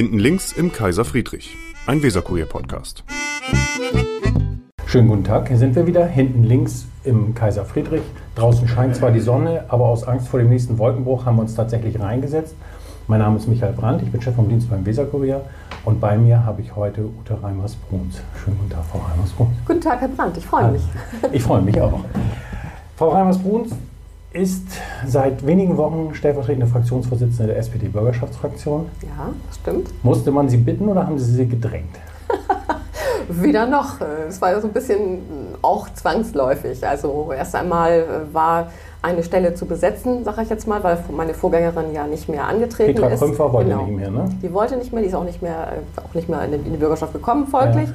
Hinten links im Kaiser Friedrich, ein Weserkurier-Podcast. Schönen guten Tag, hier sind wir wieder, hinten links im Kaiser Friedrich. Draußen scheint zwar die Sonne, aber aus Angst vor dem nächsten Wolkenbruch haben wir uns tatsächlich reingesetzt. Mein Name ist Michael Brandt, ich bin Chef vom Dienst beim Weserkurier und bei mir habe ich heute Ute Reimers-Bruns. Schönen guten Tag, Frau Reimers-Bruns. Guten Tag, Herr Brandt, ich freue mich. Ich freue mich auch. Frau Reimers-Bruns ist seit wenigen Wochen stellvertretende Fraktionsvorsitzende der SPD-Bürgerschaftsfraktion. Ja, das stimmt. Musste man Sie bitten oder haben Sie sie gedrängt? Weder noch. Es war so ein bisschen auch zwangsläufig. Also erst einmal war eine Stelle zu besetzen, sage ich jetzt mal, weil meine Vorgängerin ja nicht mehr angetreten Petra ist. Krümpfer wollte Genau. nicht mehr, ne? Die wollte nicht mehr, die ist auch nicht mehr, auch nicht mehr in die, in die Bürgerschaft gekommen, folglich. Ja.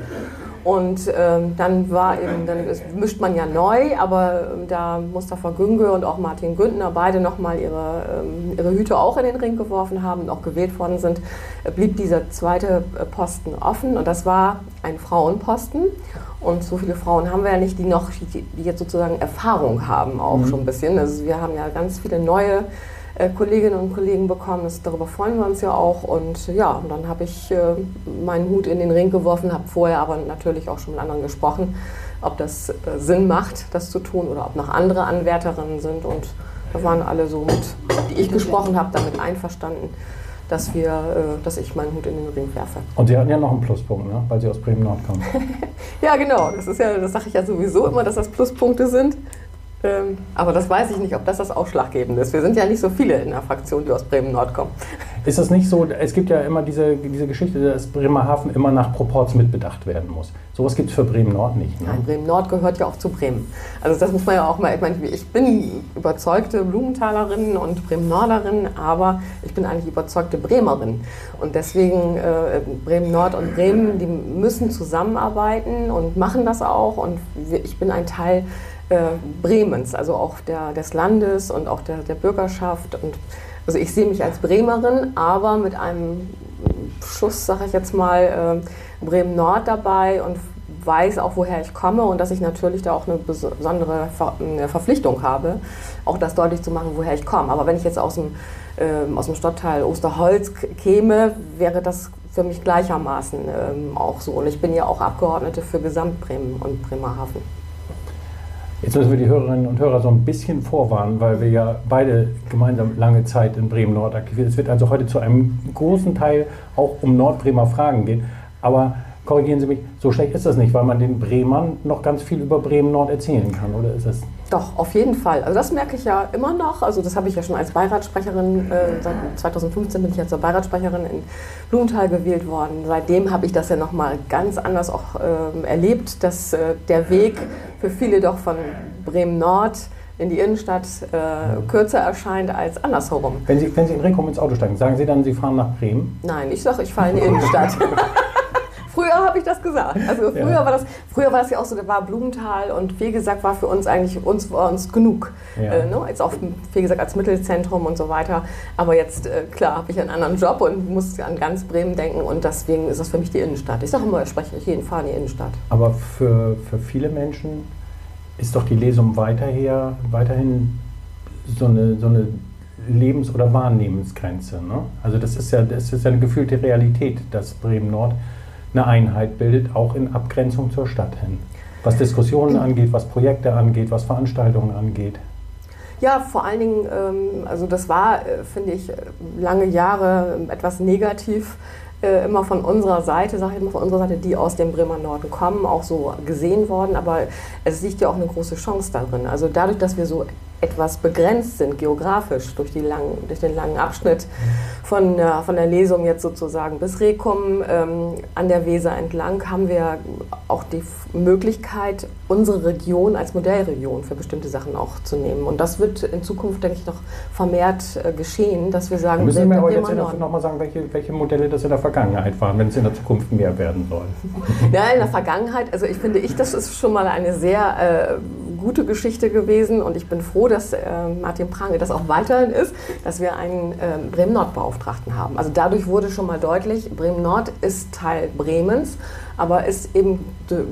Und ähm, dann war eben, dann mischt man ja neu, aber ähm, da Mustafa Günge und auch Martin Güntner beide nochmal ihre, ähm, ihre Hüte auch in den Ring geworfen haben und auch gewählt worden sind, äh, blieb dieser zweite äh, Posten offen und das war ein Frauenposten. Und so viele Frauen haben wir ja nicht, die noch, die, jetzt sozusagen Erfahrung haben auch schon ein bisschen. Also wir haben ja ganz viele neue Kolleginnen und Kollegen bekommen. Das, darüber freuen wir uns ja auch. Und ja, und dann habe ich äh, meinen Hut in den Ring geworfen, habe vorher aber natürlich auch schon mit anderen gesprochen, ob das äh, Sinn macht, das zu tun oder ob noch andere Anwärterinnen sind. Und da waren alle so mit, die ich gesprochen habe, damit einverstanden, dass, wir, äh, dass ich meinen Hut in den Ring werfe. Und Sie hatten ja noch einen Pluspunkt, ne? weil Sie aus Bremen-Nord kommen. Ja, genau. Das ist ja, das sage ich ja sowieso immer, dass das Pluspunkte sind. Ähm, aber das weiß ich nicht, ob das das Ausschlaggebende ist. Wir sind ja nicht so viele in der Fraktion, die aus Bremen-Nord kommen. Ist es nicht so, es gibt ja immer diese, diese Geschichte, dass Bremerhaven immer nach Proports mitbedacht werden muss. Sowas gibt es für Bremen-Nord nicht. Ne? Nein, Bremen-Nord gehört ja auch zu Bremen. Also das muss man ja auch mal, ich meine, ich bin überzeugte Blumentalerin und Bremen-Norderin, aber ich bin eigentlich überzeugte Bremerin. Und deswegen äh, Bremen-Nord und Bremen, die müssen zusammenarbeiten und machen das auch. Und ich bin ein Teil äh, Bremens, also auch der, des Landes und auch der, der Bürgerschaft. Und also ich sehe mich als Bremerin, aber mit einem Schuss, sage ich jetzt mal, äh, Bremen-Nord dabei und weiß auch, woher ich komme und dass ich natürlich da auch eine besondere Ver eine Verpflichtung habe, auch das deutlich zu machen, woher ich komme. Aber wenn ich jetzt aus dem, ähm, aus dem Stadtteil Osterholz käme, wäre das für mich gleichermaßen ähm, auch so. Und ich bin ja auch Abgeordnete für Gesamtbremen und Bremerhaven. Jetzt müssen wir die Hörerinnen und Hörer so ein bisschen vorwarnen, weil wir ja beide gemeinsam lange Zeit in Bremen-Nord aktiv sind. Es wird also heute zu einem großen Teil auch um Nordbremer Fragen gehen. Aber korrigieren Sie mich, so schlecht ist das nicht, weil man den Bremern noch ganz viel über Bremen-Nord erzählen kann, oder ist es? Doch, auf jeden Fall. Also das merke ich ja immer noch. Also das habe ich ja schon als Beiratssprecherin, äh, seit 2015 bin ich ja zur Beiratssprecherin in Blumenthal gewählt worden. Seitdem habe ich das ja nochmal ganz anders auch ähm, erlebt, dass äh, der Weg für viele doch von Bremen-Nord in die Innenstadt äh, kürzer erscheint als andersherum. Wenn Sie, wenn Sie in Rekum ins Auto steigen, sagen Sie dann, Sie fahren nach Bremen? Nein, ich sage, ich fahre in die Innenstadt. Früher habe ich das gesagt. Also früher, Ja. war das, früher war das ja auch so, da war Blumenthal und wie gesagt war für uns eigentlich uns, war uns genug. Ja. Äh, ne? Jetzt auch wie gesagt als Mittelzentrum und so weiter. Aber jetzt äh, klar habe ich einen anderen Job und muss an ganz Bremen denken und deswegen ist das für mich die Innenstadt. Ich sage immer, ich spreche jeden Fall in die Innenstadt. Aber für, für viele Menschen ist doch die Lesung weiterher, weiterhin so eine, so eine Lebens- oder Wahrnehmensgrenze. Ne? Also das ist, ja, das ist ja eine gefühlte Realität, dass Bremen-Nord eine Einheit bildet, auch in Abgrenzung zur Stadt hin. Was Diskussionen angeht, was Projekte angeht, was Veranstaltungen angeht. Ja, vor allen Dingen, ähm, also das war, äh, finde ich, lange Jahre etwas negativ äh, immer von unserer Seite, sage ich mal von unserer Seite, die aus dem Bremer Norden kommen, auch so gesehen worden. Aber es liegt ja auch eine große Chance darin. Also dadurch, dass wir so etwas begrenzt sind, geografisch, durch, langen, durch den langen Abschnitt von, der- von der Lesung jetzt sozusagen bis Rekum ähm, an der Weser entlang, haben wir auch die Möglichkeit, unsere Region als Modellregion für bestimmte Sachen auch zu nehmen. Und das wird in Zukunft, denke ich, noch vermehrt äh, geschehen, dass wir sagen, Müssen Sie mir aber jetzt in der- Norden. noch mal sagen, welche, welche Modelle das in der Vergangenheit waren, wenn es in der Zukunft mehr werden soll. Ja, in der Vergangenheit, also ich finde ich, das ist schon mal eine sehr äh, gute Geschichte gewesen und ich bin froh, dass äh, Martin Prange das auch weiterhin ist, dass wir einen äh, Bremen-Nord-Beauftragten haben. Also dadurch wurde schon mal deutlich, Bremen-Nord ist Teil Bremens aber ist eben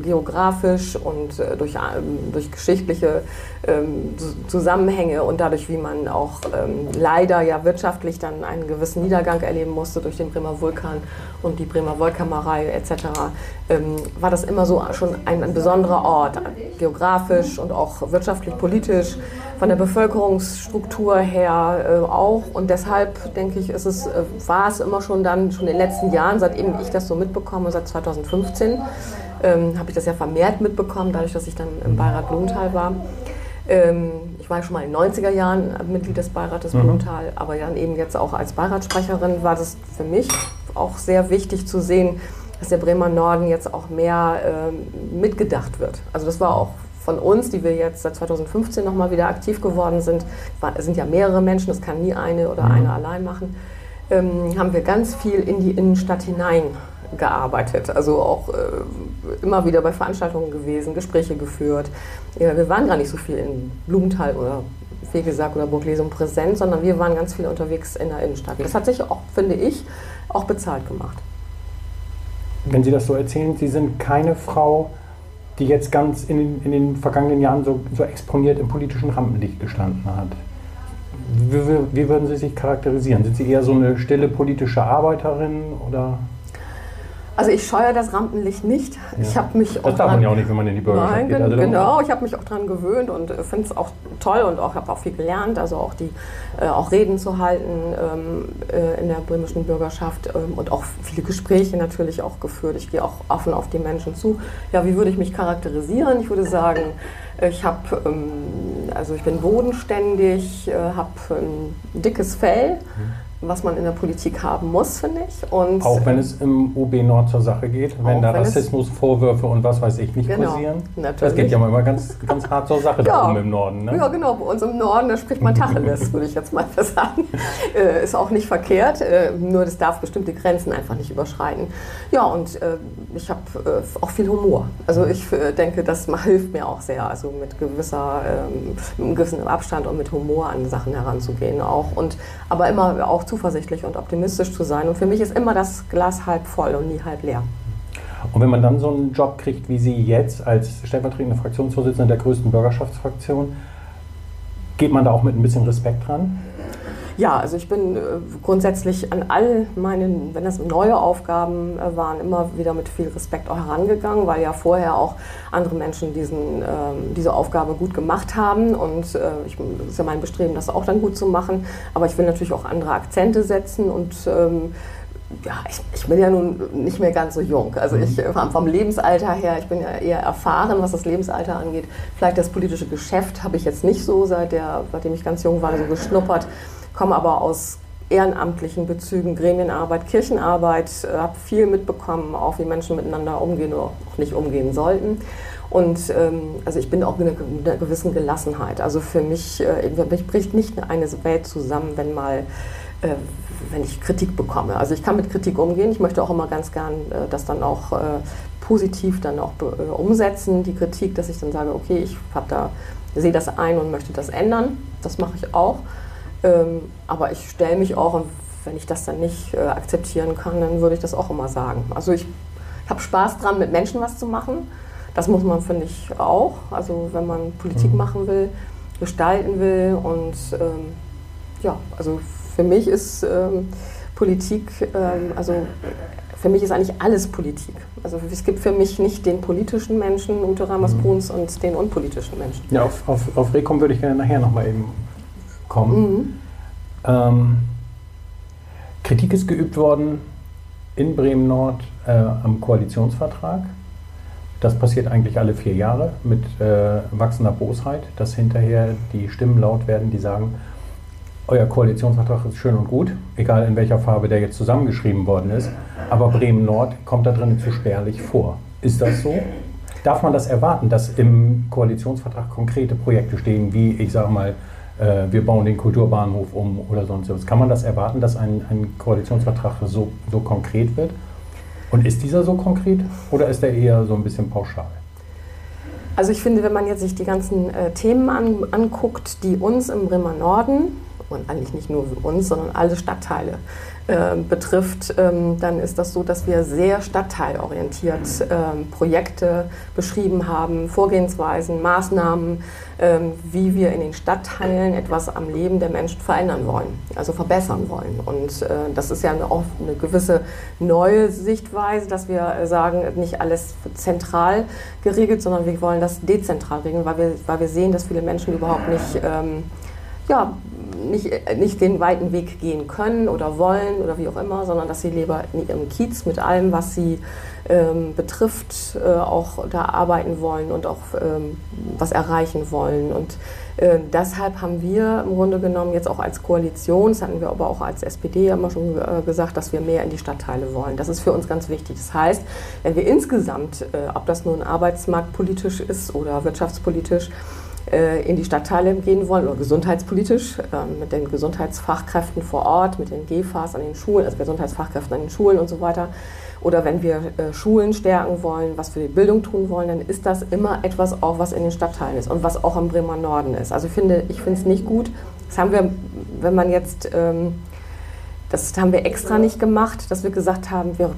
geografisch und äh, durch, ähm, durch geschichtliche ähm, Zusammenhänge und dadurch, wie man auch ähm, leider ja wirtschaftlich dann einen gewissen Niedergang erleben musste durch den Bremer Vulkan und die Bremer Wollkammerei etc., war das immer so schon ein, ein besonderer Ort, geografisch und auch wirtschaftlich, politisch, von der Bevölkerungsstruktur her äh, auch. Und deshalb denke ich, ist es, äh, war es immer schon dann, schon in den letzten Jahren, seitdem ich das so mitbekomme, seit 2015, ähm, habe ich das ja vermehrt mitbekommen, dadurch, dass ich dann im Beirat Blumenthal war. Ähm, ich war schon mal in den 90er Jahren Mitglied des Beirates mhm. Blumenthal, aber dann eben jetzt auch als Beiratssprecherin war das für mich auch sehr wichtig zu sehen, dass der Bremer Norden jetzt auch mehr ähm, mitgedacht wird. Also das war auch von uns, die wir jetzt seit 2015 nochmal wieder aktiv geworden sind, es sind ja mehrere Menschen, das kann nie eine oder mhm. eine allein machen, ähm, haben wir ganz viel in die Innenstadt hinein gearbeitet. Also auch äh, immer wieder bei Veranstaltungen gewesen, Gespräche geführt. Ja, wir waren gar nicht so viel in Blumenthal oder Fegesack oder Burglesum präsent, sondern wir waren ganz viel unterwegs in der Innenstadt. Das hat sich auch, finde ich, auch bezahlt gemacht. Wenn Sie das so erzählen, Sie sind keine Frau, die jetzt ganz in den, in den vergangenen Jahren so, so exponiert im politischen Rampenlicht gestanden hat. Wie, wie, würden Sie sich charakterisieren? Sind Sie eher so eine stille politische Arbeiterin oder? Also ich scheue das Rampenlicht nicht. Ja. Ich habe mich das darf man ja auch nicht, wenn man in die Bürgerschaft Nein, geht. Also genau, ich habe mich auch daran gewöhnt und äh, finde es auch toll und auch habe auch viel gelernt. Also auch die äh, auch Reden zu halten ähm, äh, in der bremischen Bürgerschaft ähm, und auch viele Gespräche natürlich auch geführt. Ich gehe auch offen auf die Menschen zu. Ja, wie würde ich mich charakterisieren? Ich würde sagen, ich habe ähm, also ich bin bodenständig, äh, habe ein dickes Fell. Mhm was man in der Politik haben muss, finde ich. Und auch wenn es im UB Nord zur Sache geht, wenn da Rassismusvorwürfe und was weiß ich nicht genau, kursieren. Natürlich. Das geht ja immer ganz, ganz hart zur Sache ja. da oben im Norden. Ne? Ja, genau. Bei uns im Norden, da spricht man Tacheles, würde ich jetzt mal sagen. Äh, ist auch nicht verkehrt, äh, nur das darf bestimmte Grenzen einfach nicht überschreiten. Ja, und äh, ich habe äh, auch viel Humor. Also ich äh, denke, das hilft mir auch sehr, also mit gewisser, ähm, mit einem gewissen Abstand und mit Humor an Sachen heranzugehen auch. Und, aber immer auch zu zuversichtlich und optimistisch zu sein. Und für mich ist immer das Glas halb voll und nie halb leer. Und wenn man dann so einen Job kriegt wie Sie jetzt als stellvertretende Fraktionsvorsitzende der größten Bürgerschaftsfraktion, geht man da auch mit ein bisschen Respekt dran? Ja, also ich bin äh, grundsätzlich an all meinen, wenn das neue Aufgaben äh, waren, immer wieder mit viel Respekt auch herangegangen, weil ja vorher auch andere Menschen diesen, ähm, diese Aufgabe gut gemacht haben und äh, ich, es ist ja mein Bestreben, das auch dann gut zu machen. Aber ich will natürlich auch andere Akzente setzen und ähm, ja, ich, ich, bin ja nun nicht mehr ganz so jung. Also ich vom Lebensalter her, ich bin ja eher erfahren, was das Lebensalter angeht. Vielleicht das politische Geschäft habe ich jetzt nicht so, seit der, seitdem ich ganz jung war, so geschnuppert komme aber aus ehrenamtlichen Bezügen, Gremienarbeit, Kirchenarbeit, äh, habe viel mitbekommen, auch wie Menschen miteinander umgehen oder auch nicht umgehen sollten. Und ähm, also ich bin auch in einer gewissen Gelassenheit. Also für mich, äh, mich bricht nicht eine Welt zusammen, wenn mal äh, wenn ich Kritik bekomme. Also ich kann mit Kritik umgehen. Ich möchte auch immer ganz gern äh, das dann auch positiv dann auch umsetzen, die Kritik, dass ich dann sage, okay, ich da, sehe das ein und möchte das ändern. Das mache ich auch. Ähm, aber ich stelle mich auch, und wenn ich das dann nicht äh, akzeptieren kann, dann würde ich das auch immer sagen. Also ich habe Spaß dran, mit Menschen was zu machen. Das muss man, finde ich, auch. Also wenn man Politik mhm. machen will, gestalten will. Und ähm, ja, also für mich ist ähm, Politik, ähm, also für mich ist eigentlich alles Politik. Also es gibt für mich nicht den politischen Menschen, Ute Ramers-Bruns, mhm. und den unpolitischen Menschen. Ja, auf, auf, auf Rekom würde ich gerne nachher nochmal eben kommen. Mhm. Ähm, Kritik ist geübt worden in Bremen Nord äh, am Koalitionsvertrag. Das passiert eigentlich alle vier Jahre mit äh, wachsender Bosheit, dass hinterher die Stimmen laut werden, die sagen, euer Koalitionsvertrag ist schön und gut, egal in welcher Farbe der jetzt zusammengeschrieben worden ist, aber Bremen Nord kommt da drin zu spärlich vor. Ist das so? Darf man das erwarten, dass im Koalitionsvertrag konkrete Projekte stehen, wie ich sage mal äh, wir bauen den Kulturbahnhof um oder sonst was. Kann man das erwarten, dass ein, ein Koalitionsvertrag so, so konkret wird? Und ist dieser so konkret oder ist er eher so ein bisschen pauschal? Also ich finde, wenn man jetzt sich die ganzen äh, Themen an, anguckt, die uns im Bremer Norden und eigentlich nicht nur uns, sondern alle Stadtteile äh, betrifft, ähm, dann ist das so, dass wir sehr stadtteilorientiert ähm, Projekte beschrieben haben, Vorgehensweisen, Maßnahmen, ähm, wie wir in den Stadtteilen etwas am Leben der Menschen verändern wollen, also verbessern wollen. Und äh, das ist ja eine, auch eine gewisse neue Sichtweise, dass wir sagen, nicht alles zentral geregelt, sondern wir wollen das dezentral regeln, weil wir, weil wir sehen, dass viele Menschen überhaupt nicht ähm, ja, nicht, nicht den weiten Weg gehen können oder wollen oder wie auch immer, sondern dass sie lieber in ihrem Kiez mit allem, was sie ähm, betrifft, äh, auch da arbeiten wollen und auch ähm, was erreichen wollen. Und äh, deshalb haben wir im Grunde genommen jetzt auch als Koalition, das hatten wir aber auch als SPD immer schon äh, gesagt, dass wir mehr in die Stadtteile wollen. Das ist für uns ganz wichtig. Das heißt, wenn wir insgesamt, äh, ob das nun arbeitsmarktpolitisch ist oder wirtschaftspolitisch, äh, in die Stadtteile gehen wollen oder gesundheitspolitisch ähm, mit den Gesundheitsfachkräften vor Ort, mit den GFAs an den Schulen, also Gesundheitsfachkräften an den Schulen und so weiter. Oder wenn wir äh, Schulen stärken wollen, was für die Bildung tun wollen, dann ist das immer etwas auch, was in den Stadtteilen ist und was auch im Bremer Norden ist. Also ich finde, ich finde es nicht gut. Das haben wir, wenn man jetzt ähm, das haben wir extra nicht gemacht, dass wir gesagt haben, wir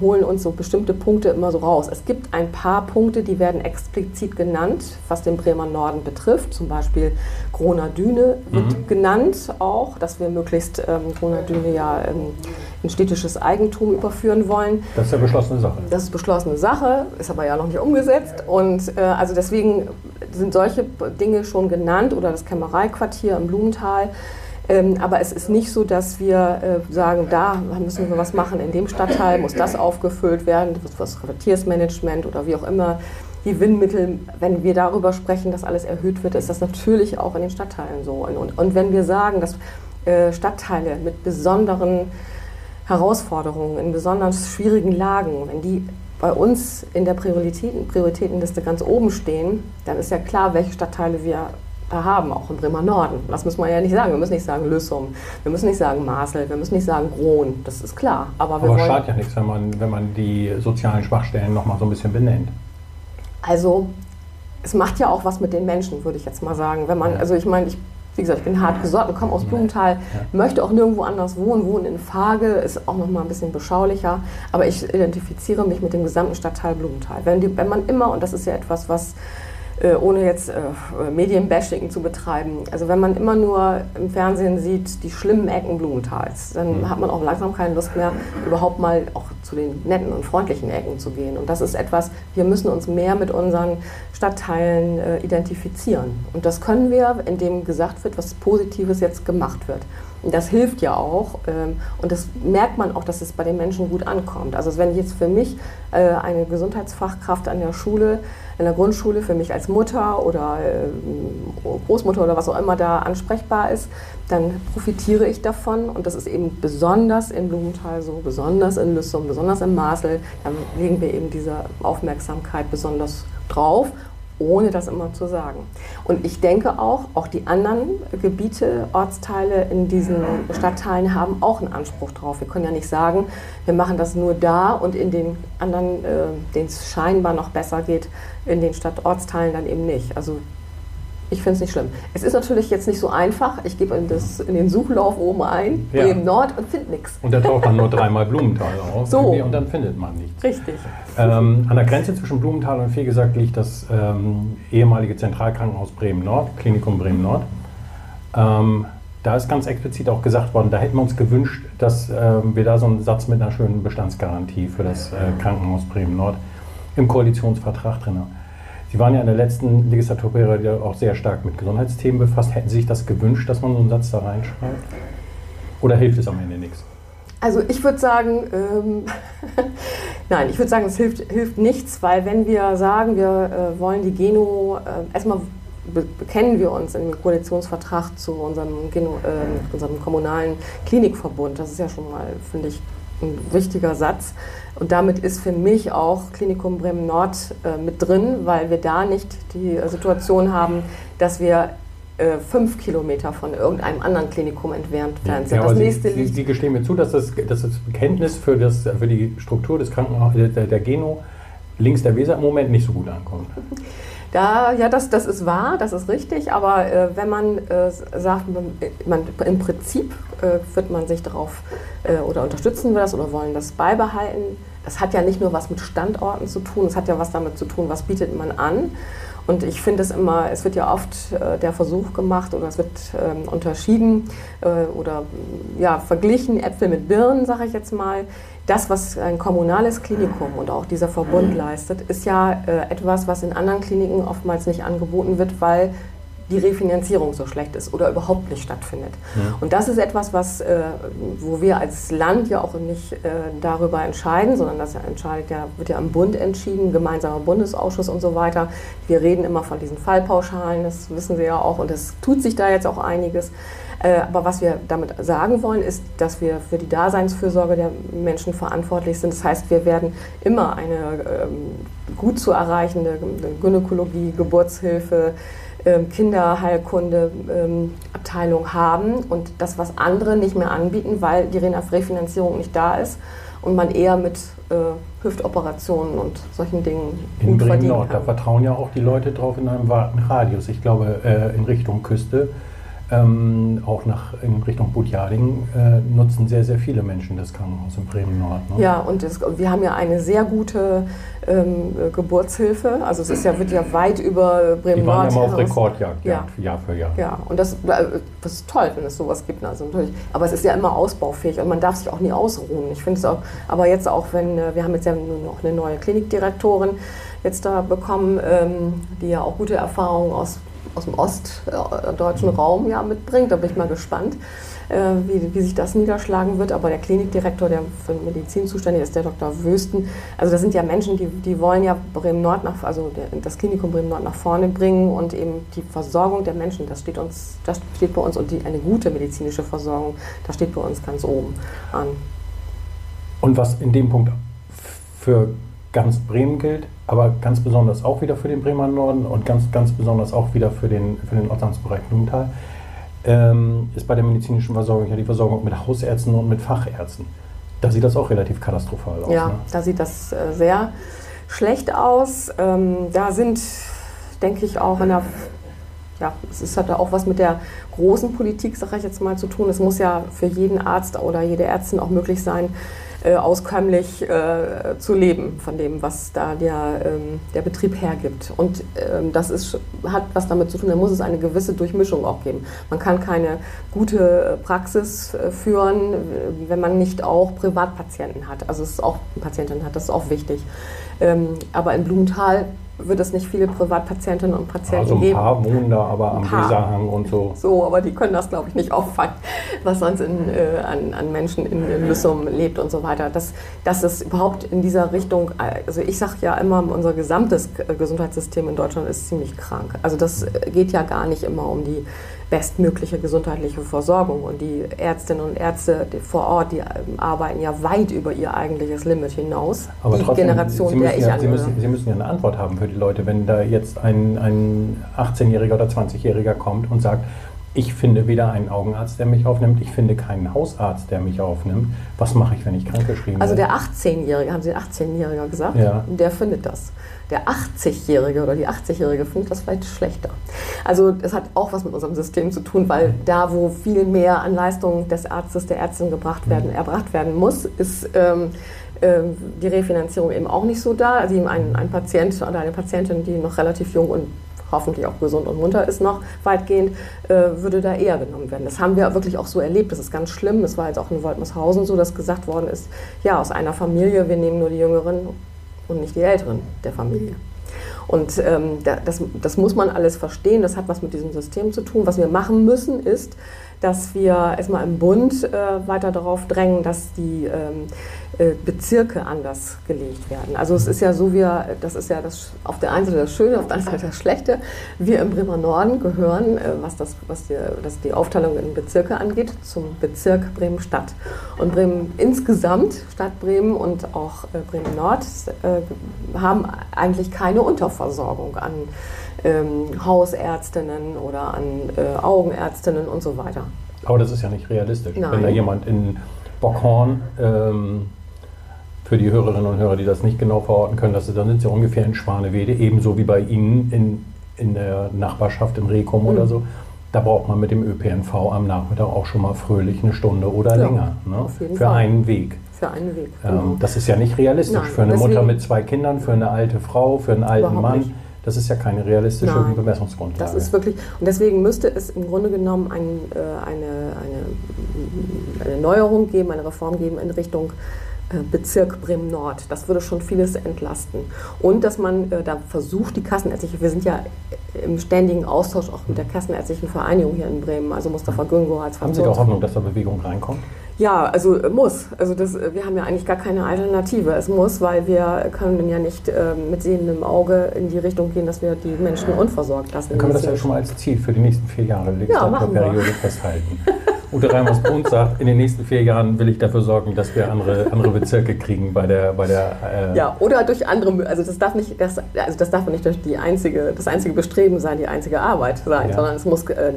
holen uns so bestimmte Punkte immer so raus. Es gibt ein paar Punkte, die werden explizit genannt, was den Bremer Norden betrifft. Zum Beispiel Grona Düne wird mhm. genannt auch, dass wir möglichst ähm, Grona Düne ja ähm, in städtisches Eigentum überführen wollen. Das ist ja beschlossene Sache. Das ist beschlossene Sache, ist aber ja noch nicht umgesetzt. Und äh, also deswegen sind solche Dinge schon genannt oder das Kämmereiquartier im Blumenthal. Ähm, aber es ist nicht so, dass wir äh, sagen, da müssen wir was machen, in dem Stadtteil muss das aufgefüllt werden, das Quartiersmanagement oder wie auch immer. Die Gewinnmittel, wenn wir darüber sprechen, dass alles erhöht wird, ist das natürlich auch in den Stadtteilen so. Und, und, wenn wir sagen, dass äh, Stadtteile mit besonderen Herausforderungen, in besonders schwierigen Lagen, wenn die bei uns in der Prioritäten, Prioritätenliste ganz oben stehen, dann ist ja klar, welche Stadtteile wir haben, auch im Bremer Norden. Das muss man ja nicht sagen. Wir müssen nicht sagen Lüssum, wir müssen nicht sagen Marcel, wir müssen nicht sagen Grohn, das ist klar. Aber, wir Aber schadet ja nichts, wenn man, wenn man die sozialen Schwachstellen nochmal so ein bisschen benennt. Also, es macht ja auch was mit den Menschen, würde ich jetzt mal sagen. Wenn man, also ich meine, ich, wie gesagt, ich bin hart gesorgt, komme aus Blumenthal, möchte auch nirgendwo anders wohnen, wohnen in Fage, ist auch nochmal ein bisschen beschaulicher, aber ich identifiziere mich mit dem gesamten Stadtteil Blumenthal. Wenn, die, wenn man immer, und das ist ja etwas, was äh, ohne jetzt äh, Medienbashing zu betreiben. Also wenn man immer nur im Fernsehen sieht, die schlimmen Ecken Blumentals, dann mhm. hat man auch langsam keine Lust mehr, überhaupt mal auch zu den netten und freundlichen Ecken zu gehen. Und das ist etwas, wir müssen uns mehr mit unseren Stadtteilen äh, identifizieren. Und das können wir, indem gesagt wird, was Positives jetzt gemacht wird. Und das hilft ja auch. Ähm, und das merkt man auch, dass es bei den Menschen gut ankommt. Also wenn jetzt für mich äh, eine Gesundheitsfachkraft an der Schule in der Grundschule für mich als Mutter oder äh, Großmutter oder was auch immer da ansprechbar ist, dann profitiere ich davon. Und das ist eben besonders in Blumenthal so, besonders in Lüssum, besonders in Marcel. Da legen wir eben diese Aufmerksamkeit besonders drauf ohne das immer zu sagen. Und ich denke auch, auch die anderen Gebiete, Ortsteile in diesen Stadtteilen haben auch einen Anspruch drauf. Wir können ja nicht sagen, wir machen das nur da und in den anderen, äh, denen es scheinbar noch besser geht, in den Stadtortsteilen dann eben nicht. Also ich finde es nicht schlimm. Es ist natürlich jetzt nicht so einfach. Ich gebe in, in den Suchlauf oben ein, ja. Bremen Nord und finde nichts. Und da taucht dann nur dreimal Blumenthal auf. So. Und dann findet man nichts. Richtig. Ähm, an der Grenze zwischen Blumenthal und gesagt liegt das ähm, ehemalige Zentralkrankenhaus Bremen Nord, Klinikum Bremen Nord. Ähm, da ist ganz explizit auch gesagt worden, da hätten wir uns gewünscht, dass ähm, wir da so einen Satz mit einer schönen Bestandsgarantie für das äh, Krankenhaus Bremen Nord im Koalitionsvertrag drin haben. Sie waren ja in der letzten Legislaturperiode auch sehr stark mit Gesundheitsthemen befasst. Hätten Sie sich das gewünscht, dass man so einen Satz da reinschreibt? Oder hilft es am Ende nichts? Also ich würde sagen, ähm, nein, ich würde sagen, es hilft, hilft nichts, weil wenn wir sagen, wir äh, wollen die Geno, äh, erstmal bekennen wir uns im Koalitionsvertrag zu unserem, Geno, äh, unserem kommunalen Klinikverbund. Das ist ja schon mal, finde ich, ein wichtiger Satz. Und damit ist für mich auch Klinikum Bremen Nord äh, mit drin, weil wir da nicht die äh, Situation haben, dass wir äh, fünf Kilometer von irgendeinem anderen Klinikum entfernt sind. Ja, das nächste Sie, Sie, Sie, gestehen mir zu, dass das, dass das Bekenntnis für, das, für die Struktur des Krankenhauses, der, der Geno links der Weser im Moment nicht so gut ankommt. Da, ja, das, das ist wahr, das ist richtig, aber äh, wenn man äh, sagt, man, im Prinzip äh, wird man sich darauf äh, oder unterstützen wir das oder wollen das beibehalten, das hat ja nicht nur was mit Standorten zu tun, es hat ja was damit zu tun, was bietet man an. Und ich finde es immer, es wird ja oft äh, der Versuch gemacht oder es wird ähm, unterschieden äh, oder ja, verglichen, Äpfel mit Birnen, sage ich jetzt mal. Das, was ein kommunales Klinikum und auch dieser Verbund leistet, ist ja äh, etwas, was in anderen Kliniken oftmals nicht angeboten wird, weil die Refinanzierung so schlecht ist oder überhaupt nicht stattfindet. Ja. Und das ist etwas, was, äh, wo wir als Land ja auch nicht äh, darüber entscheiden, sondern das entscheidet ja, wird ja am Bund entschieden, gemeinsamer Bundesausschuss und so weiter. Wir reden immer von diesen Fallpauschalen, das wissen Sie ja auch, und es tut sich da jetzt auch einiges. Äh, aber was wir damit sagen wollen, ist, dass wir für die Daseinsfürsorge der Menschen verantwortlich sind. Das heißt, wir werden immer eine ähm, gut zu erreichende Gynäkologie, Geburtshilfe, ähm, Kinderheilkunde ähm, Abteilung haben und das, was andere nicht mehr anbieten, weil die Refinanzierung nicht da ist und man eher mit äh, Hüftoperationen und solchen Dingen in gut verdienen Nord, kann. Da vertrauen ja auch die Leute drauf in einem Radius. Ich glaube, äh, in Richtung Küste ähm, auch nach, in Richtung Budjading äh, nutzen sehr, sehr viele Menschen das Krankenhaus in Bremen-Nord. Ne? Ja, und das, wir haben ja eine sehr gute ähm, Geburtshilfe. Also es ist ja, wird ja weit über Bremen-Nord. Die waren ja mal auf Rekordjagd, ja. Jahr für Jahr. Ja, und das, das ist toll, wenn es sowas gibt. Also natürlich, aber es ist ja immer ausbaufähig und man darf sich auch nie ausruhen. Ich finde es auch, aber jetzt auch, wenn, äh, wir haben jetzt ja nur noch eine neue Klinikdirektorin jetzt da bekommen, ähm, die ja auch gute Erfahrungen aus aus dem ostdeutschen Raum ja mitbringt. Da bin ich mal gespannt, äh, wie, wie sich das niederschlagen wird. Aber der Klinikdirektor, der für Medizin zuständig ist, der Dr. Wösten, also das sind ja Menschen, die, die wollen ja Bremen Nord nach, also das Klinikum Bremen Nord nach vorne bringen und eben die Versorgung der Menschen, das steht uns, das steht bei uns und die, eine gute medizinische Versorgung, das steht bei uns ganz oben an. Und was in dem Punkt für ganz Bremen gilt, aber ganz besonders auch wieder für den Bremer Norden und ganz, ganz besonders auch wieder für den, für den Ortsamtsbereich Blumenthal, ähm, ist bei der medizinischen Versorgung ja die Versorgung mit Hausärzten und mit Fachärzten. Da sieht das auch relativ katastrophal aus. Ja, ne? da sieht das äh, sehr schlecht aus. Ähm, da sind, denke ich, auch in der ja, es hat auch was mit der großen Politik, sage ich jetzt mal, zu tun. Es muss ja für jeden Arzt oder jede Ärztin auch möglich sein, äh, auskömmlich äh, zu leben von dem, was da der, ähm, der Betrieb hergibt. Und ähm, das ist, hat was damit zu tun, da muss es eine gewisse Durchmischung auch geben. Man kann keine gute Praxis äh, führen, wenn man nicht auch Privatpatienten hat. Also es ist auch Patientinnen hat, das ist auch wichtig. Ähm, aber in Blumenthal wird es nicht viele Privatpatientinnen und Patienten also ein geben. paar wohnen da aber am Weserhang und so. So, aber die können das, glaube ich, nicht auffangen, was sonst in, äh, an, an, Menschen in, in Lüssum lebt und so weiter. Das, das ist überhaupt in dieser Richtung, also ich sage ja immer, unser gesamtes Gesundheitssystem in Deutschland ist ziemlich krank. Also das geht ja gar nicht immer um die bestmögliche gesundheitliche Versorgung. Und die Ärztinnen und Ärzte vor Ort, die ähm, arbeiten ja weit über ihr eigentliches Limit hinaus. Aber die trotzdem, Generation, Sie müssen, der ich ja, Sie müssen, Sie müssen ja eine Antwort haben für die Leute, wenn da jetzt ein, ein 18-Jähriger oder 20-Jähriger kommt und sagt, ich finde weder einen Augenarzt, der mich aufnimmt, ich finde keinen Hausarzt, der mich aufnimmt. Was mache ich, wenn ich krankgeschrieben bin? Also der 18-Jährige, haben Sie 18-Jähriger gesagt? Ja. Der findet das. Der 80-Jährige oder die 80-Jährige findet das vielleicht schlechter. Also es hat auch was mit unserem System zu tun, weil da, wo viel mehr an Leistungen des Arztes, der Ärztin gebracht mhm. werden, erbracht werden muss, ist ähm, äh, die Refinanzierung eben auch nicht so da. Also ein, ein Patient oder eine Patientin, die noch relativ jung und hoffentlich auch gesund und munter ist noch weitgehend, äh, würde da eher genommen werden. Das haben wir wirklich auch so erlebt. Das ist ganz schlimm. Es war jetzt auch in Woltmershausen so, dass gesagt worden ist, ja, aus einer Familie, wir nehmen nur die Jüngeren und nicht die Älteren der Familie. Und ähm, das, das muss man alles verstehen, das hat was mit diesem System zu tun. Was wir machen müssen, ist, dass wir erstmal im Bund äh, weiter darauf drängen, dass die ähm, äh, Bezirke anders gelegt werden. Also es ist ja so, wir, das ist ja das, auf der einen Seite das Schöne, auf der anderen Seite das Schlechte. Wir im Bremer Norden gehören, äh, was, das, was die, das die Aufteilung in Bezirke angeht, zum Bezirk Bremen-Stadt. Und Bremen insgesamt, Stadt Bremen und auch äh, Bremen-Nord, äh, haben eigentlich keine Unterversorgung an ähm, Hausärztinnen oder an äh, Augenärztinnen und so weiter. Aber das ist ja nicht realistisch. Nein. Wenn da jemand in Bockhorn ähm, für die Hörerinnen und Hörer, die das nicht genau verorten können, das, dann sind sie ungefähr in Schwanewede, ebenso wie bei Ihnen in, in der Nachbarschaft in Rekum mhm. oder so. Da braucht man mit dem ÖPNV am Nachmittag auch schon mal fröhlich eine Stunde oder ja, länger ne? für Fall. einen Weg. Für einen Weg. Ähm, genau. das ist ja nicht realistisch Nein, für eine Mutter mit zwei Kindern, für eine alte Frau, für einen alten Mann. Nicht. Das ist ja keine realistische Nein, Bemessungsgrundlage. Das ist wirklich, und deswegen müsste es im Grunde genommen ein, äh, eine, eine, eine Neuerung geben, eine Reform geben in Richtung äh, Bezirk Bremen-Nord. Das würde schon vieles entlasten. Und dass man äh, da versucht, die Kassenärztliche, wir sind ja im ständigen Austausch auch mit der Kassenärztlichen Vereinigung hier in Bremen, also Mustafa Güngo als Haben Sie da Hoffnung, dass da Bewegung reinkommt? Ja, also äh, muss. Also das, äh, wir haben ja eigentlich gar keine Alternative. Es muss, weil wir können ja nicht äh, mit sehendem Auge in die Richtung gehen, dass wir die Menschen unversorgt lassen. Dann können wir das ja schon mal als Ziel für die nächsten vier Jahre Legislaturperiode ja, festhalten. Ute Reimers-Brunz sagt, in den nächsten vier Jahren will ich dafür sorgen, dass wir andere, andere Bezirke kriegen bei der... Bei der äh ja, oder durch andere... Also das darf nicht, das, also das darf nicht durch die einzige, das einzige Bestreben sein, die einzige Arbeit sein, ja. sondern es muss, äh,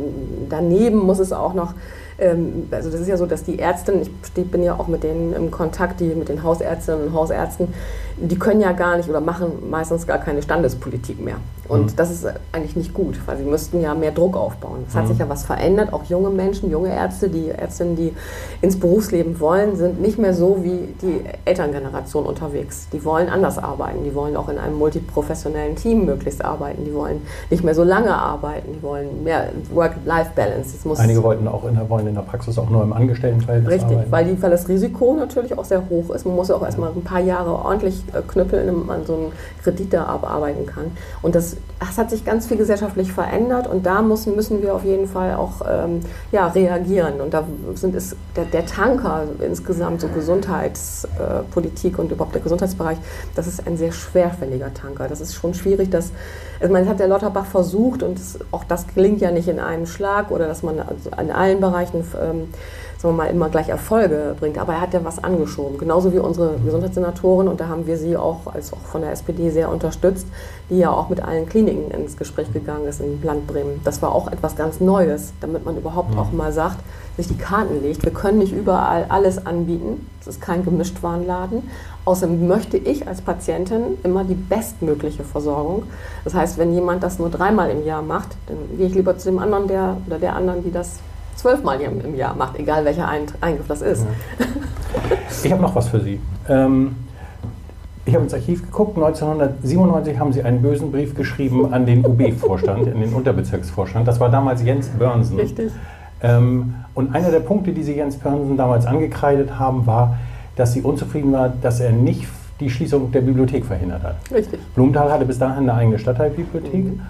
daneben muss es auch noch ähm, also das ist ja so, dass die Ärztinnen, ich bin ja auch mit denen im Kontakt, die mit den Hausärztinnen und Hausärzten, die können ja gar nicht oder machen meistens gar keine Standespolitik mehr. Und mhm. das ist eigentlich nicht gut, weil sie müssten ja mehr Druck aufbauen. Es hat mhm. sich ja was verändert. Auch junge Menschen, junge Ärzte, die Ärztinnen, die ins Berufsleben wollen, sind nicht mehr so wie die Elterngeneration unterwegs. Die wollen anders arbeiten. Die wollen auch in einem multiprofessionellen Team möglichst arbeiten. Die wollen nicht mehr so lange arbeiten. Die wollen mehr Work-Life-Balance. Einige wollten auch in der, wollen in der Praxis auch nur im Angestelltenverhältnis Richtig, arbeiten. Weil, die, weil das Risiko natürlich auch sehr hoch ist. Man muss ja auch erstmal ein paar Jahre ordentlich damit man so einen Kredit da abarbeiten kann. Und das es hat sich ganz viel gesellschaftlich verändert und da müssen, müssen wir auf jeden Fall auch ähm, ja, reagieren. Und da sind es der, der Tanker insgesamt, so Gesundheitspolitik und überhaupt der Gesundheitsbereich, das ist ein sehr schwerfälliger Tanker. Das ist schon schwierig, dass, also man hat der Lotterbach versucht und das, auch das gelingt ja nicht in einem Schlag oder dass man also an allen Bereichen ähm, sagen wir mal, immer gleich Erfolge bringt. Aber er hat ja was angeschoben. Genauso wie unsere Gesundheitssenatorin. Und da haben wir sie auch als auch von der SPD sehr unterstützt, die ja auch mit allen Kliniken ins Gespräch gegangen ist im Land Bremen. Das war auch etwas ganz Neues, damit man überhaupt auch mal sagt, sich die Karten legt. Wir können nicht überall alles anbieten. Es ist kein Gemischtwarenladen. Außerdem möchte ich als Patientin immer die bestmögliche Versorgung. Das heißt, wenn jemand das nur dreimal im Jahr macht, dann gehe ich lieber zu dem anderen der, oder der anderen, die das zwölfmal im Jahr macht, egal welcher Eingriff das ist. Ja. Ich habe noch was für Sie. Ähm, ich habe ins Archiv geguckt. 1997 haben Sie einen bösen Brief geschrieben an den UB-Vorstand, in den Unterbezirksvorstand. Das war damals Jens Börnsen. Richtig. Ähm, und einer der Punkte, die Sie Jens Börnsen damals angekreidet haben, war, dass Sie unzufrieden war, dass er nicht die Schließung der Bibliothek verhindert hat. Richtig. Blumenthal hatte bis dahin eine eigene Stadtteilbibliothek. Mhm.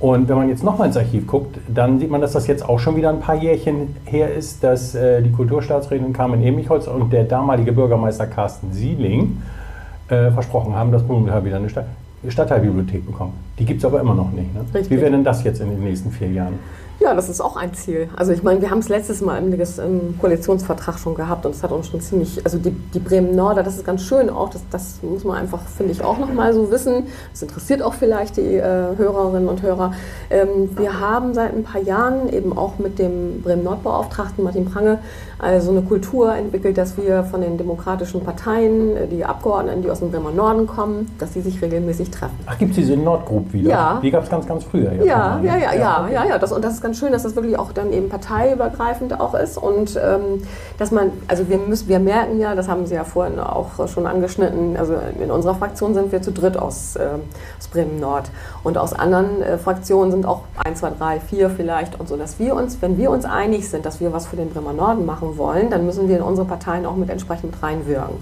Und wenn man jetzt nochmal ins Archiv guckt, dann sieht man, dass das jetzt auch schon wieder ein paar Jährchen her ist, dass äh, die Kulturstaatsrätin Carmen Emichholz und der damalige Bürgermeister Carsten Sieling äh, versprochen haben, dass Blumenthal wieder eine Stadt Stadtteilbibliothek bekommt. Die gibt es aber immer noch nicht. Ne? Wie wäre denn das jetzt in den nächsten vier Jahren? Ja, das ist auch ein Ziel. Also ich meine, wir haben es letztes Mal im, im, Koalitionsvertrag schon gehabt und es hat uns schon ziemlich, also die, die Bremen-Norder, das ist ganz schön auch, das, das muss man einfach, finde ich, auch nochmal so wissen. Das interessiert auch vielleicht die äh, Hörerinnen und Hörer. Ähm, wir haben seit ein paar Jahren eben auch mit dem Bremen-Nord-Beauftragten Martin Prange also eine Kultur entwickelt, dass wir von den demokratischen Parteien, äh, die Abgeordneten, die aus dem Bremer Norden kommen, dass sie sich regelmäßig treffen. Ach, gibt es diese Nordgroup wieder? Ja. Die gab es ganz, ganz früher. Ja, ja, ja, ja, ja, ja, ja. Das, und das ist ganz schön, dass das wirklich auch dann eben parteiübergreifend auch ist und ähm, dass man, also wir müssen, wir merken ja, das haben Sie ja vorhin auch schon angeschnitten, also in unserer Fraktion sind wir zu dritt aus, äh, aus Bremen Nord und aus anderen äh, Fraktionen sind auch ein, zwei, drei, vier vielleicht und so, dass wir uns, wenn wir uns einig sind, dass wir was für den Bremer Norden machen wollen, dann müssen wir in unsere Parteien auch mit entsprechend reinwirken.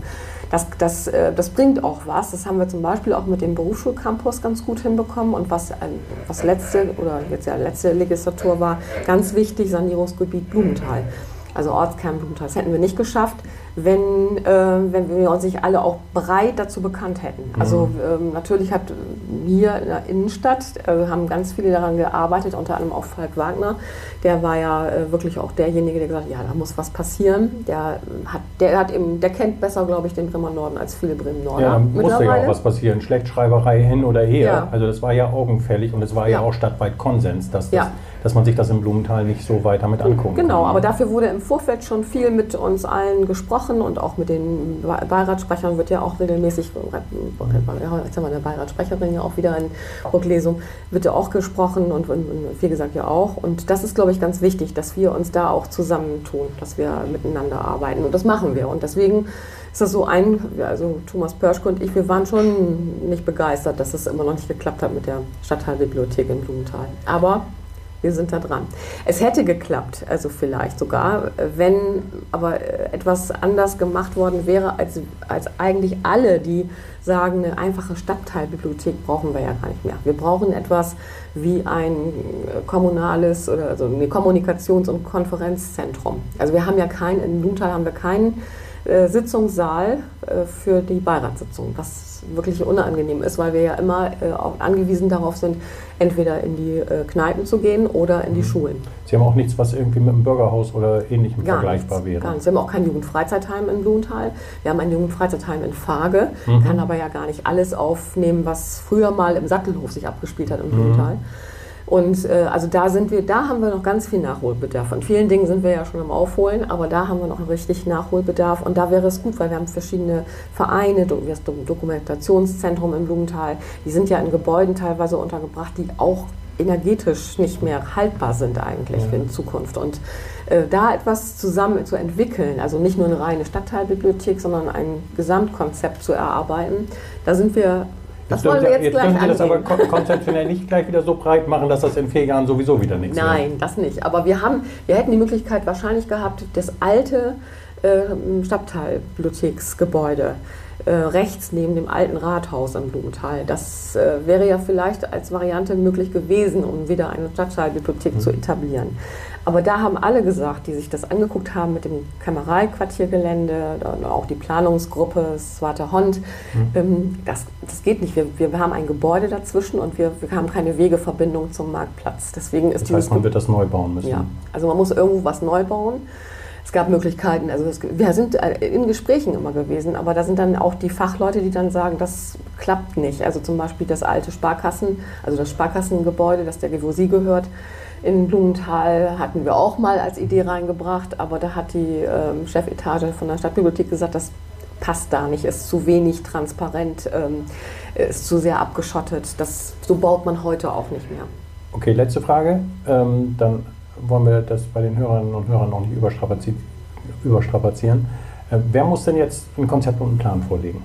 Das, das, äh, das bringt auch was. Das haben wir zum Beispiel auch mit dem Berufsschulcampus ganz gut hinbekommen. Und was, was letzte oder jetzt ja letzte Legislatur war, ganz wichtig, Sanierungsgebiet Blumenthal. Also Ortskern Blumenthal. Das hätten wir nicht geschafft wenn, äh, wenn wir uns nicht alle auch breit dazu bekannt hätten. Mhm. Also ähm, natürlich hat hier in der Innenstadt äh, haben ganz viele daran gearbeitet, unter anderem auch Falk Wagner. Der war ja äh, wirklich auch derjenige, der gesagt hat, ja, da muss was passieren. Der hat, der hat eben, der kennt besser, glaube ich, den Bremer Norden als viele Bremen Norden. Ja, da musste ja auch was passieren. Schlechtschreiberei hin oder her. Ja. Also das war ja augenfällig und es war ja, ja auch stadtweit Konsens, dass das dass man sich das im Blumenthal nicht so weiter mit angucken Genau, kann. aber dafür wurde im Vorfeld schon viel mit uns allen gesprochen und auch mit den Beiratssprechern wird ja auch regelmäßig, jetzt haben wir eine Beiratssprecherin ja auch wieder in Rücklesung, wird ja auch gesprochen und, und, und wie gesagt ja auch. Und das ist, glaube ich, ganz wichtig, dass wir uns da auch zusammentun, dass wir miteinander arbeiten. Und das machen wir. Und deswegen ist das so ein, also Thomas Pörschke und ich, wir waren schon nicht begeistert, dass es immer noch nicht geklappt hat mit der Stadtteilbibliothek in Blumenthal. Aber wir sind da dran. Es hätte geklappt, also vielleicht sogar, wenn aber etwas anders gemacht worden wäre, als, als eigentlich alle, die sagen, eine einfache Stadtteilbibliothek brauchen wir ja gar nicht mehr. Wir brauchen etwas wie ein kommunales oder also ein Kommunikations- und Konferenzzentrum. Also wir haben ja kein, in Blumenthal haben wir keinen äh, Sitzungssaal äh, für die Beiratssitzung, was wirklich unangenehm ist, weil wir ja immer äh, auch angewiesen darauf sind, entweder in die Kneipen zu gehen oder in die mhm. Schulen. Sie haben auch nichts, was irgendwie mit einem Bürgerhaus oder ähnlichem gar vergleichbar nichts, wäre? Gar nichts. Wir haben auch kein Jugendfreizeitheim in Blumenthal. Wir haben ein Jugendfreizeitheim in Fage, mhm. kann aber ja gar nicht alles aufnehmen, was früher mal im Sattelhof sich abgespielt hat in Blumenthal. Mhm. Und äh, also da sind wir, da haben wir noch ganz viel Nachholbedarf. Von vielen Dingen sind wir ja schon am Aufholen, aber da haben wir noch richtig Nachholbedarf. Und da wäre es gut, weil wir haben verschiedene Vereine, das Dokumentationszentrum in Blumenthal, die sind ja in Gebäuden teilweise untergebracht, die auch energetisch nicht mehr haltbar sind eigentlich ja. in Zukunft. Und äh, da etwas zusammen zu entwickeln, also nicht nur eine reine Stadtteilbibliothek, sondern ein Gesamtkonzept zu erarbeiten, da sind wir das wollen wir jetzt, jetzt gleich können Sie das aber konzeptionell nicht gleich wieder so breit machen, dass das in vier Jahren sowieso wieder nichts Nein, mehr. das nicht. Aber wir, haben, wir hätten die Möglichkeit wahrscheinlich gehabt, das alte äh, Stadtteilbibliotheksgebäude äh, rechts neben dem alten Rathaus am Blumenthal. Das äh, wäre ja vielleicht als Variante möglich gewesen, um wieder eine Stadtteilbibliothek mhm. zu etablieren. Aber da haben alle gesagt, die sich das angeguckt haben mit dem Kämmereiquartiergelände, auch die Planungsgruppe Swarte Hond, mhm. Ähm, das, das geht nicht. Wir, wir haben ein Gebäude dazwischen und wir, wir haben keine Wegeverbindung zum Marktplatz. Deswegen ist das heißt, man wird das neu bauen müssen. Ja, also man muss irgendwo was neu bauen. Es gab Möglichkeiten, also es, wir sind äh, in Gesprächen immer gewesen, aber da sind dann auch die Fachleute, die dann sagen, das klappt nicht. Also zum Beispiel das alte Sparkassen, also das Sparkassengebäude, das der Gevosi gehört, in Blumenthal hatten wir auch mal als Idee reingebracht, aber da hat die ähm, Chefetage von der Stadtbibliothek gesagt, das passt da nicht, ist zu wenig transparent, ähm, ist zu sehr abgeschottet. Das, so baut man heute auch nicht mehr. Okay, letzte Frage. Ähm, dann wollen wir das bei den Hörerinnen und Hörern noch nicht überstrapazieren. Äh, wer muss denn jetzt ein Konzept und einen Plan vorlegen?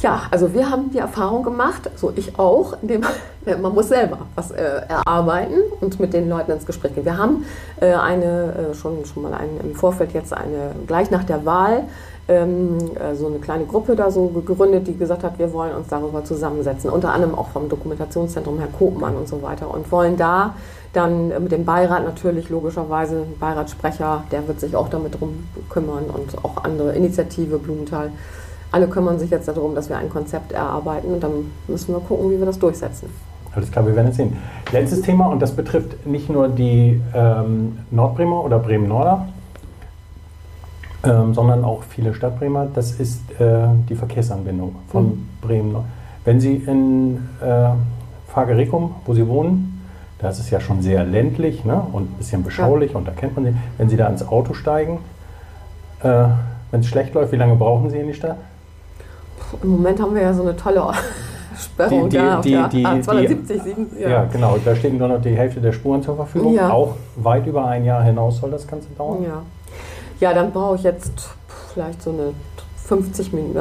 Ja, also wir haben die Erfahrung gemacht, so ich auch, indem man muss selber was äh, erarbeiten und mit den Leuten ins Gespräch gehen. Wir haben äh, eine, äh, schon, schon mal ein, im Vorfeld jetzt eine, gleich nach der Wahl, ähm, äh, so eine kleine Gruppe da so gegründet, die gesagt hat, wir wollen uns darüber zusammensetzen, unter anderem auch vom Dokumentationszentrum Herr Kopmann und so weiter und wollen da dann mit dem Beirat natürlich logischerweise, Beiratssprecher, der wird sich auch damit drum kümmern und auch andere Initiative Blumenthal alle kümmern sich jetzt darum, dass wir ein Konzept erarbeiten und dann müssen wir gucken, wie wir das durchsetzen. Alles klar, wir werden es sehen. Letztes Thema und das betrifft nicht nur die ähm, Nordbremer oder Bremen-Norder, ähm, sondern auch viele Stadtbremer. Das ist äh, die Verkehrsanbindung von mhm. Bremen. Wenn Sie in äh, Fagericum, wo Sie wohnen, da ist es ja schon sehr ländlich ne, und ein bisschen beschaulich ja. und da kennt man sie. Wenn Sie da ins Auto steigen, äh, wenn es schlecht läuft, wie lange brauchen Sie in die Stadt? Im Moment haben wir ja so eine tolle Sperrung die, die, da die, auf die, der 270, 7, ja. ja. genau. Da steht nur noch die Hälfte der Spuren zur Verfügung. Ja. Auch weit über ein Jahr hinaus soll das Ganze dauern. Ja, ja dann brauche ich jetzt vielleicht so eine 50 Minuten.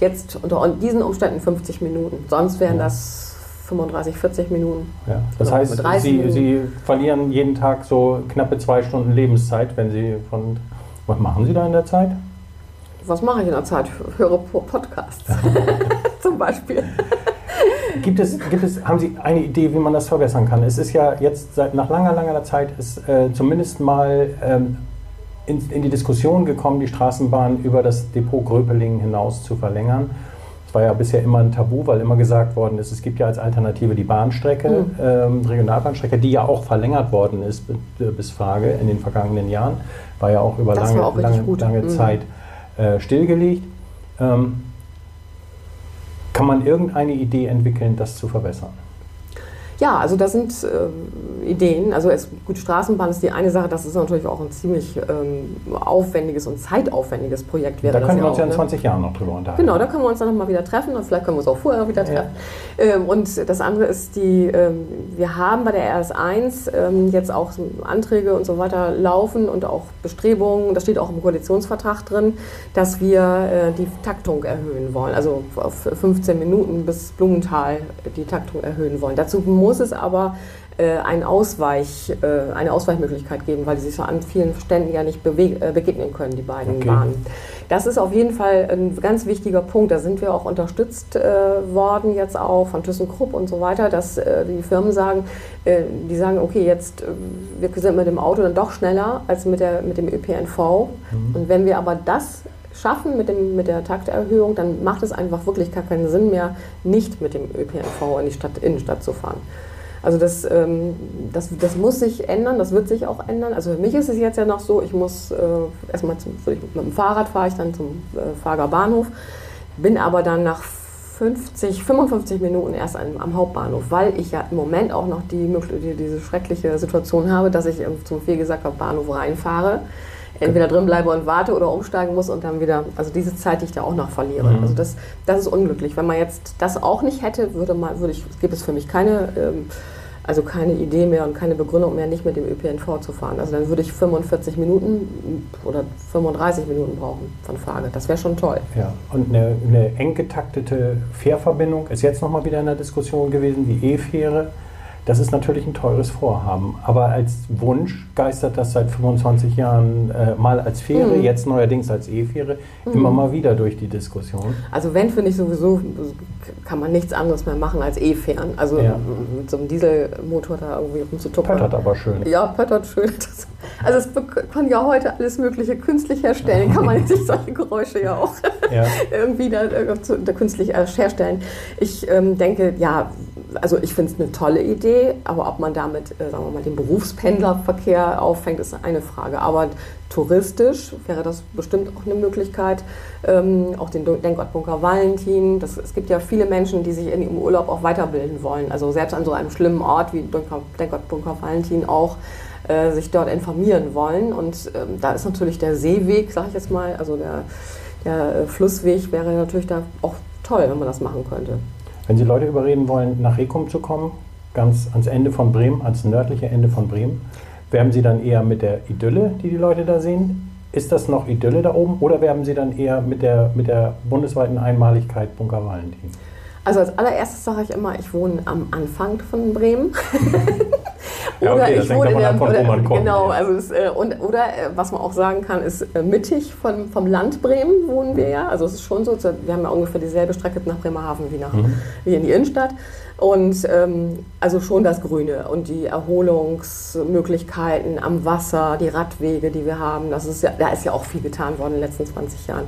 Jetzt unter diesen Umständen 50 Minuten. Sonst wären ja. das 35, 40 Minuten. Ja. Das heißt, Sie, Sie verlieren jeden Tag so knappe zwei Stunden Lebenszeit, wenn Sie von. Was machen Sie da in der Zeit? Was mache ich in der Zeit? Höre Podcasts zum Beispiel. Gibt es, gibt es, haben Sie eine Idee, wie man das verbessern kann? Es ist ja jetzt seit, nach langer, langer Zeit ist äh, zumindest mal ähm, in, in, die Diskussion gekommen, die Straßenbahn über das Depot Gröpelingen hinaus zu verlängern. Das war ja bisher immer ein Tabu, weil immer gesagt worden ist, es gibt ja als Alternative die Bahnstrecke, mhm. ähm, Regionalbahnstrecke, die ja auch verlängert worden ist bis Frage in den vergangenen Jahren. War ja auch über das lange, auch lange, lange mhm. Zeit äh, stillgelegt. Ähm, kann man irgendeine Idee entwickeln, das zu verbessern? Ja, also das sind äh, Ideen. Also es, gut, Straßenbahn ist die eine Sache, das ist natürlich auch ein ziemlich ähm, aufwendiges und zeitaufwendiges Projekt. Wäre da können wir uns ja in ne? 20 Jahren noch drüber unterhalten. Genau, da können wir uns dann nochmal wieder treffen und vielleicht können wir uns auch vorher wieder treffen. Ja. Ähm, und das andere ist die, ähm, wir haben bei der RS1 ähm, jetzt auch Anträge und so weiter laufen und auch Bestrebungen, das steht auch im Koalitionsvertrag drin, dass wir äh, die Taktung erhöhen wollen, also auf 15 Minuten bis Blumenthal die Taktung erhöhen wollen. Dazu muss es aber äh, ein Ausweich, äh, eine Ausweichmöglichkeit geben, weil sie sich so an vielen Ständen ja nicht äh, begegnen können, die beiden okay. Bahnen. Das ist auf jeden Fall ein ganz wichtiger Punkt. Da sind wir auch unterstützt äh, worden jetzt auch von ThyssenKrupp und so weiter, dass äh, die Firmen sagen, äh, die sagen, okay, jetzt wir sind mit dem Auto dann doch schneller als mit, der, mit dem ÖPNV. Mhm. Und wenn wir aber das schaffen mit, dem, mit der Takterhöhung, dann macht es einfach wirklich gar keinen Sinn mehr, nicht mit dem ÖPNV in die Stadt, Innenstadt zu fahren. Also das, ähm, das, das muss sich ändern, das wird sich auch ändern. Also für mich ist es jetzt ja noch so, ich muss äh, erstmal zum, mit dem Fahrrad fahre ich dann zum äh, Fager Bahnhof, bin aber dann nach 50, 55 Minuten erst am, am Hauptbahnhof, weil ich ja im Moment auch noch die, die diese schreckliche Situation habe, dass ich zum Fehlgesacker Bahnhof reinfahre entweder drin bleibe und warte oder umsteigen muss und dann wieder, also diese Zeit, die ich da auch noch verliere. Mhm. Also das, das ist unglücklich. Wenn man jetzt das auch nicht hätte, würde man, würde ich, gibt es für mich keine, ähm, also keine Idee mehr und keine Begründung mehr, nicht mit dem ÖPNV zu fahren. Also dann würde ich 45 Minuten oder 35 Minuten brauchen von Frage. Das wäre schon toll. Ja, und eine, eine eng getaktete Fährverbindung ist jetzt nochmal wieder in der Diskussion gewesen, die E-Fähre. Das ist natürlich ein teures Vorhaben, aber als Wunsch geistert das seit 25 Jahren äh, mal als Fähre, mhm. jetzt neuerdings als E-Fähre, mhm. immer mal wieder durch die Diskussion. Also wenn, finde ich sowieso, kann man nichts anderes mehr machen als E-Fähren. Also ja. mit so einem Dieselmotor da irgendwie rumzutuppern. Pöttert aber schön. Ja, pöttert schön. Das, also es kann ja heute alles mögliche künstlich herstellen, kann man sich solche Geräusche ja auch ja. irgendwie da, äh, da, künstlich herstellen. Ich ähm, denke, ja, also ich finde es eine tolle Idee, aber ob man damit, äh, sagen wir mal, den Berufspendlerverkehr auffängt, ist eine Frage. Aber touristisch wäre das bestimmt auch eine Möglichkeit. Ähm, auch den Denkort Valentin. Das, es gibt ja viele Menschen, die sich in ihrem Urlaub auch weiterbilden wollen. Also selbst an so einem schlimmen Ort wie Denkort Valentin auch äh, sich dort informieren wollen. Und ähm, da ist natürlich der Seeweg, sage ich jetzt mal, also der, der Flussweg wäre natürlich da auch toll, wenn man das machen könnte. Wenn Sie Leute überreden wollen, nach Rekum zu kommen, ganz ans Ende von Bremen, ans nördliche Ende von Bremen, werben Sie dann eher mit der Idylle, die die Leute da sehen? Ist das noch Idylle da oben oder werben Sie dann eher mit der, mit der bundesweiten Einmaligkeit Bunker Valentin? Also als allererstes sage ich immer, ich wohne am Anfang von Bremen. oder ja, okay, ich wohne in der, von, oder, kommt, genau, also es, äh, und, oder äh, was man auch sagen kann, ist äh, mittig von, vom Land Bremen wohnen wir ja. Also es ist schon so, wir haben ja ungefähr dieselbe Strecke nach Bremerhaven wie, nach, mhm. wie in die Innenstadt. Und ähm, also schon das Grüne und die Erholungsmöglichkeiten am Wasser, die Radwege, die wir haben, das ist ja, da ist ja auch viel getan worden in den letzten 20 Jahren,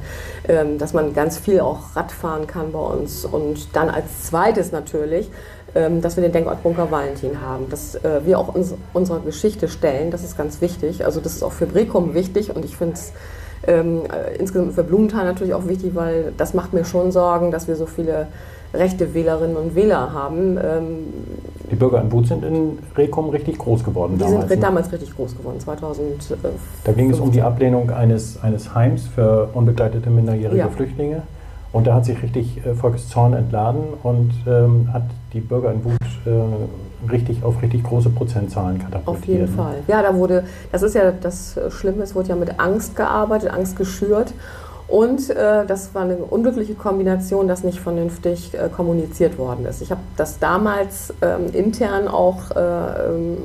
ähm, dass man ganz viel auch Rad fahren kann bei uns. Und dann als zweites natürlich, dass wir den Denkort Bunker Valentin haben, dass äh, wir auch uns unserer Geschichte stellen, das ist ganz wichtig. Also das ist auch für Brekum wichtig und ich finde es ähm, äh, insgesamt für Blumenthal natürlich auch wichtig, weil das macht mir schon Sorgen, dass wir so viele rechte Wählerinnen und Wähler haben. Ähm, die Bürger in Wut sind in Rekum richtig groß geworden die damals. Sind ne? damals richtig groß geworden, 2000. Da ging es um die Ablehnung eines, eines Heims für unbegleitete minderjährige ja. Flüchtlinge. Und da hat sich richtig äh, Volkszorn entladen und ähm, hat die Bürger in Wut äh, richtig auf richtig große Prozentzahlen katapultiert. Auf jeden ne? Fall. Ja, da wurde, das ist ja das Schlimme, es wurde ja mit Angst gearbeitet, Angst geschürt. Und äh, das war eine unglückliche Kombination, dass nicht vernünftig äh, kommuniziert worden ist. Ich habe das damals ähm, intern auch äh, ähm,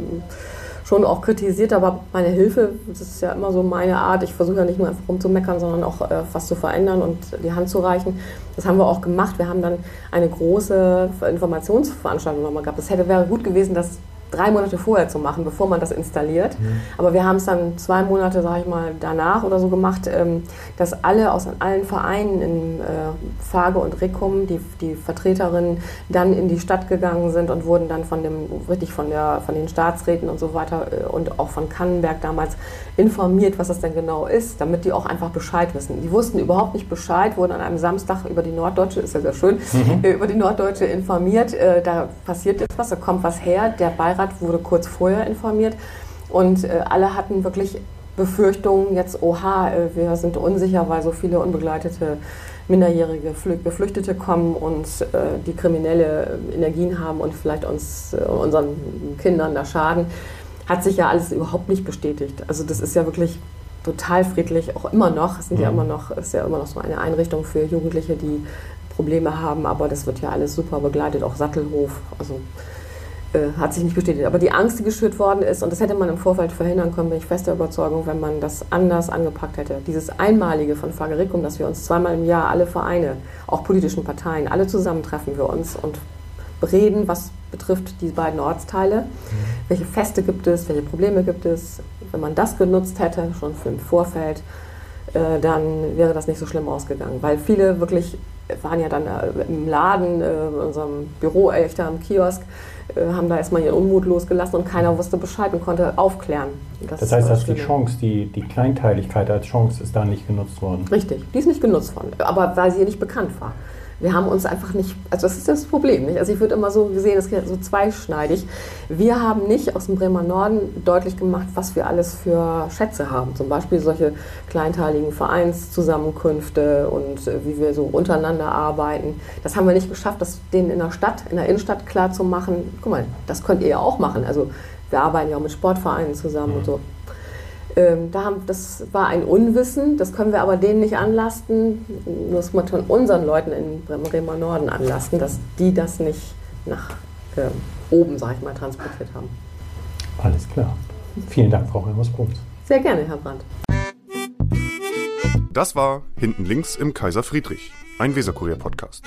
schon auch kritisiert, aber meine Hilfe, das ist ja immer so meine Art, ich versuche ja nicht nur einfach rumzumeckern, sondern auch äh, was zu verändern und die Hand zu reichen. Das haben wir auch gemacht. Wir haben dann eine große Informationsveranstaltung nochmal gehabt. Es hätte wäre gut gewesen, dass drei Monate vorher zu machen, bevor man das installiert. Mhm. Aber wir haben es dann zwei Monate, sage ich mal, danach oder so gemacht, ähm, dass alle aus allen Vereinen in äh, Fage und Rikum, die, die Vertreterinnen, dann in die Stadt gegangen sind und wurden dann von dem, richtig von, der, von den Staatsräten und so weiter äh, und auch von Kannenberg damals informiert, was das denn genau ist, damit die auch einfach Bescheid wissen. Die wussten überhaupt nicht Bescheid, wurden an einem Samstag über die Norddeutsche, ist ja sehr schön, mhm. Über die Norddeutsche informiert. Äh, da passiert jetzt was, da kommt was her. Der Beirat wurde kurz vorher informiert und äh, alle hatten wirklich Befürchtungen, jetzt, oha, wir sind unsicher, weil so viele unbegleitete minderjährige Geflüchtete kommen und äh, die kriminelle Energien haben und vielleicht uns, äh, unseren Kindern da schaden, hat sich ja alles überhaupt nicht bestätigt. Also das ist ja wirklich total friedlich, auch immer noch. Es sind ja, ja mhm. immer noch, ist ja immer noch so eine Einrichtung für Jugendliche, die Probleme haben, aber das wird ja alles super begleitet, auch Sattelhof. Also äh, hat sich nicht bestätigt. Aber die Angst, die geschürt worden ist, und das hätte man im Vorfeld verhindern können, bin ich fester Überzeugung, wenn man das anders angepackt hätte. Dieses Einmalige von Fagericum, dass wir uns zweimal im Jahr alle Vereine, auch politischen Parteien, alle zusammentreffen wir uns und reden, was betrifft die beiden Ortsteile. Mhm. Welche Feste gibt es, welche Probleme gibt es? Wenn man das genutzt hätte, schon für im Vorfeld, äh, dann wäre das nicht so schlimm ausgegangen. Weil viele wirklich waren ja dann äh, im Laden, äh, in unserem Büro, echt am Kiosk, haben da erstmal ihren Unmut losgelassen und keiner wusste Bescheid und konnte aufklären. Das, das heißt, dass die Chance, die, die Kleinteiligkeit als Chance ist da nicht genutzt worden. Richtig, die ist nicht genutzt worden, aber weil sie nicht bekannt war wir haben uns einfach nicht, also das ist das Problem. Nicht? Also ich würde immer so gesehen, das ist so zweischneidig. Wir haben nicht aus dem Bremer Norden deutlich gemacht, was wir alles für Schätze haben. Zum Beispiel solche kleinteiligen Vereinszusammenkünfte und äh, wie wir so untereinander arbeiten. Das haben wir nicht geschafft, das denen in der Stadt, in der Innenstadt klar zu machen. Guck mal, das könnt ihr ja auch machen. Also wir arbeiten ja auch mit Sportvereinen zusammen mhm. und so. Ähm, da haben, das war ein Unwissen, das können wir aber denen nicht anlasten, das muss man unseren Leuten in Bremer Norden anlasten, dass die das nicht nach äh, oben, sag ich mal, transportiert haben. Alles klar. Vielen Dank, Frau Remus-Bruns. Sehr gerne, Herr Brandt. Das war Hinten links im Kaiser Friedrich, ein Weserkurier-Podcast.